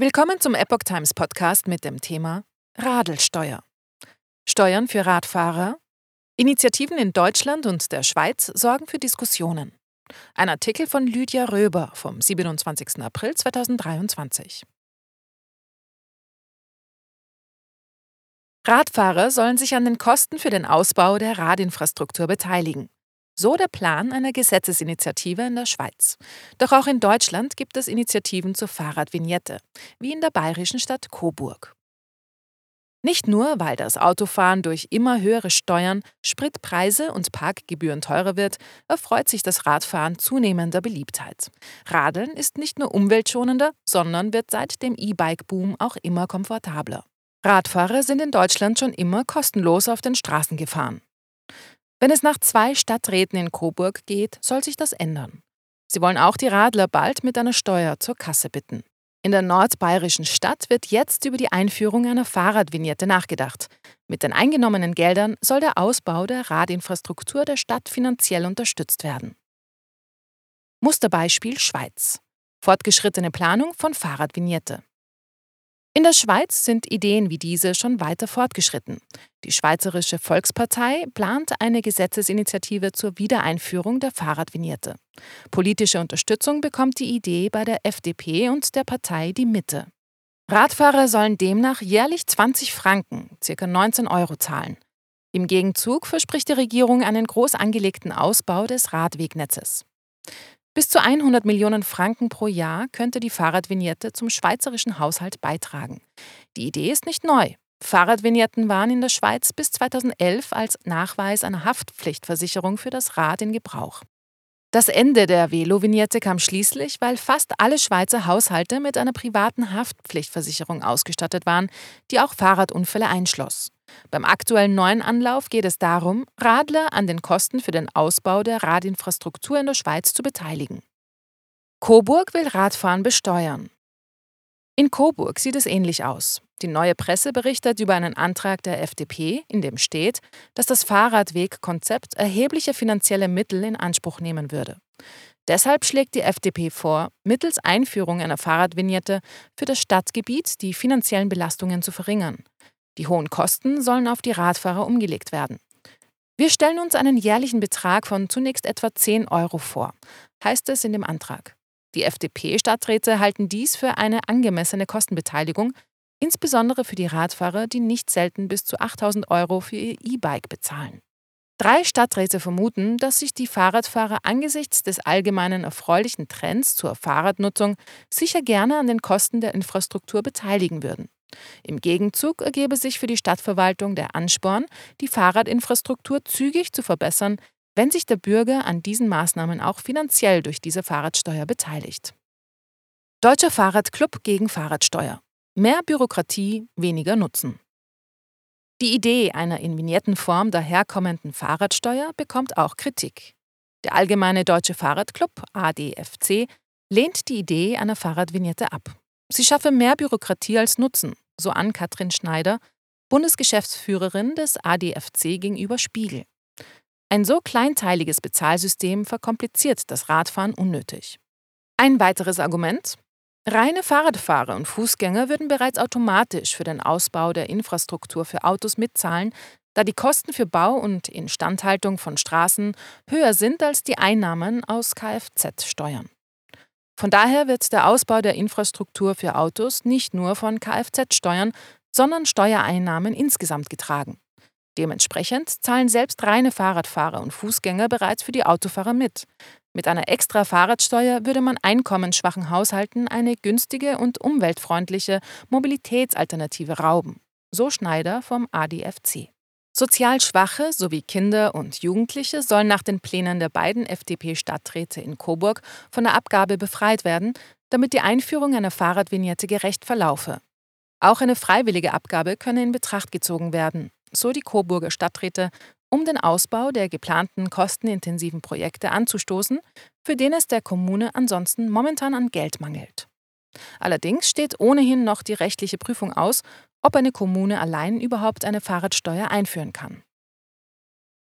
Willkommen zum Epoch Times Podcast mit dem Thema Radelsteuer. Steuern für Radfahrer. Initiativen in Deutschland und der Schweiz sorgen für Diskussionen. Ein Artikel von Lydia Röber vom 27. April 2023. Radfahrer sollen sich an den Kosten für den Ausbau der Radinfrastruktur beteiligen. So der Plan einer Gesetzesinitiative in der Schweiz. Doch auch in Deutschland gibt es Initiativen zur Fahrradvignette, wie in der bayerischen Stadt Coburg. Nicht nur, weil das Autofahren durch immer höhere Steuern, Spritpreise und Parkgebühren teurer wird, erfreut sich das Radfahren zunehmender Beliebtheit. Radeln ist nicht nur umweltschonender, sondern wird seit dem E-Bike-Boom auch immer komfortabler. Radfahrer sind in Deutschland schon immer kostenlos auf den Straßen gefahren. Wenn es nach zwei Stadträten in Coburg geht, soll sich das ändern. Sie wollen auch die Radler bald mit einer Steuer zur Kasse bitten. In der nordbayerischen Stadt wird jetzt über die Einführung einer Fahrradvignette nachgedacht. Mit den eingenommenen Geldern soll der Ausbau der Radinfrastruktur der Stadt finanziell unterstützt werden. Musterbeispiel Schweiz. Fortgeschrittene Planung von Fahrradvignette. In der Schweiz sind Ideen wie diese schon weiter fortgeschritten. Die Schweizerische Volkspartei plant eine Gesetzesinitiative zur Wiedereinführung der Fahrradvignette. Politische Unterstützung bekommt die Idee bei der FDP und der Partei Die Mitte. Radfahrer sollen demnach jährlich 20 Franken, ca. 19 Euro zahlen. Im Gegenzug verspricht die Regierung einen groß angelegten Ausbau des Radwegnetzes. Bis zu 100 Millionen Franken pro Jahr könnte die Fahrradvignette zum schweizerischen Haushalt beitragen. Die Idee ist nicht neu. Fahrradvignetten waren in der Schweiz bis 2011 als Nachweis einer Haftpflichtversicherung für das Rad in Gebrauch. Das Ende der Velo-Vignette kam schließlich, weil fast alle Schweizer Haushalte mit einer privaten Haftpflichtversicherung ausgestattet waren, die auch Fahrradunfälle einschloss. Beim aktuellen neuen Anlauf geht es darum, Radler an den Kosten für den Ausbau der Radinfrastruktur in der Schweiz zu beteiligen. Coburg will Radfahren besteuern. In Coburg sieht es ähnlich aus. Die neue Presse berichtet über einen Antrag der FDP, in dem steht, dass das Fahrradwegkonzept erhebliche finanzielle Mittel in Anspruch nehmen würde. Deshalb schlägt die FDP vor, mittels Einführung einer Fahrradvignette für das Stadtgebiet die finanziellen Belastungen zu verringern. Die hohen Kosten sollen auf die Radfahrer umgelegt werden. Wir stellen uns einen jährlichen Betrag von zunächst etwa 10 Euro vor, heißt es in dem Antrag. Die FDP-Stadträte halten dies für eine angemessene Kostenbeteiligung, insbesondere für die Radfahrer, die nicht selten bis zu 8000 Euro für ihr E-Bike bezahlen. Drei Stadträte vermuten, dass sich die Fahrradfahrer angesichts des allgemeinen erfreulichen Trends zur Fahrradnutzung sicher gerne an den Kosten der Infrastruktur beteiligen würden. Im Gegenzug ergebe sich für die Stadtverwaltung der Ansporn, die Fahrradinfrastruktur zügig zu verbessern, wenn sich der Bürger an diesen Maßnahmen auch finanziell durch diese Fahrradsteuer beteiligt. Deutscher Fahrradclub gegen Fahrradsteuer. Mehr Bürokratie, weniger Nutzen. Die Idee einer in Vignettenform daherkommenden Fahrradsteuer bekommt auch Kritik. Der Allgemeine Deutsche Fahrradclub, ADFC, lehnt die Idee einer Fahrradvignette ab. Sie schaffe mehr Bürokratie als Nutzen, so an Katrin Schneider, Bundesgeschäftsführerin des ADFC gegenüber Spiegel. Ein so kleinteiliges Bezahlsystem verkompliziert das Radfahren unnötig. Ein weiteres Argument. Reine Fahrradfahrer und Fußgänger würden bereits automatisch für den Ausbau der Infrastruktur für Autos mitzahlen, da die Kosten für Bau und Instandhaltung von Straßen höher sind als die Einnahmen aus Kfz-Steuern. Von daher wird der Ausbau der Infrastruktur für Autos nicht nur von Kfz-Steuern, sondern Steuereinnahmen insgesamt getragen. Dementsprechend zahlen selbst reine Fahrradfahrer und Fußgänger bereits für die Autofahrer mit. Mit einer extra Fahrradsteuer würde man einkommensschwachen Haushalten eine günstige und umweltfreundliche Mobilitätsalternative rauben. So Schneider vom ADFC. Sozial Schwache sowie Kinder und Jugendliche sollen nach den Plänen der beiden FDP-Stadträte in Coburg von der Abgabe befreit werden, damit die Einführung einer Fahrradvignette gerecht verlaufe. Auch eine freiwillige Abgabe könne in Betracht gezogen werden, so die Coburger Stadträte, um den Ausbau der geplanten kostenintensiven Projekte anzustoßen, für den es der Kommune ansonsten momentan an Geld mangelt. Allerdings steht ohnehin noch die rechtliche Prüfung aus, ob eine Kommune allein überhaupt eine Fahrradsteuer einführen kann.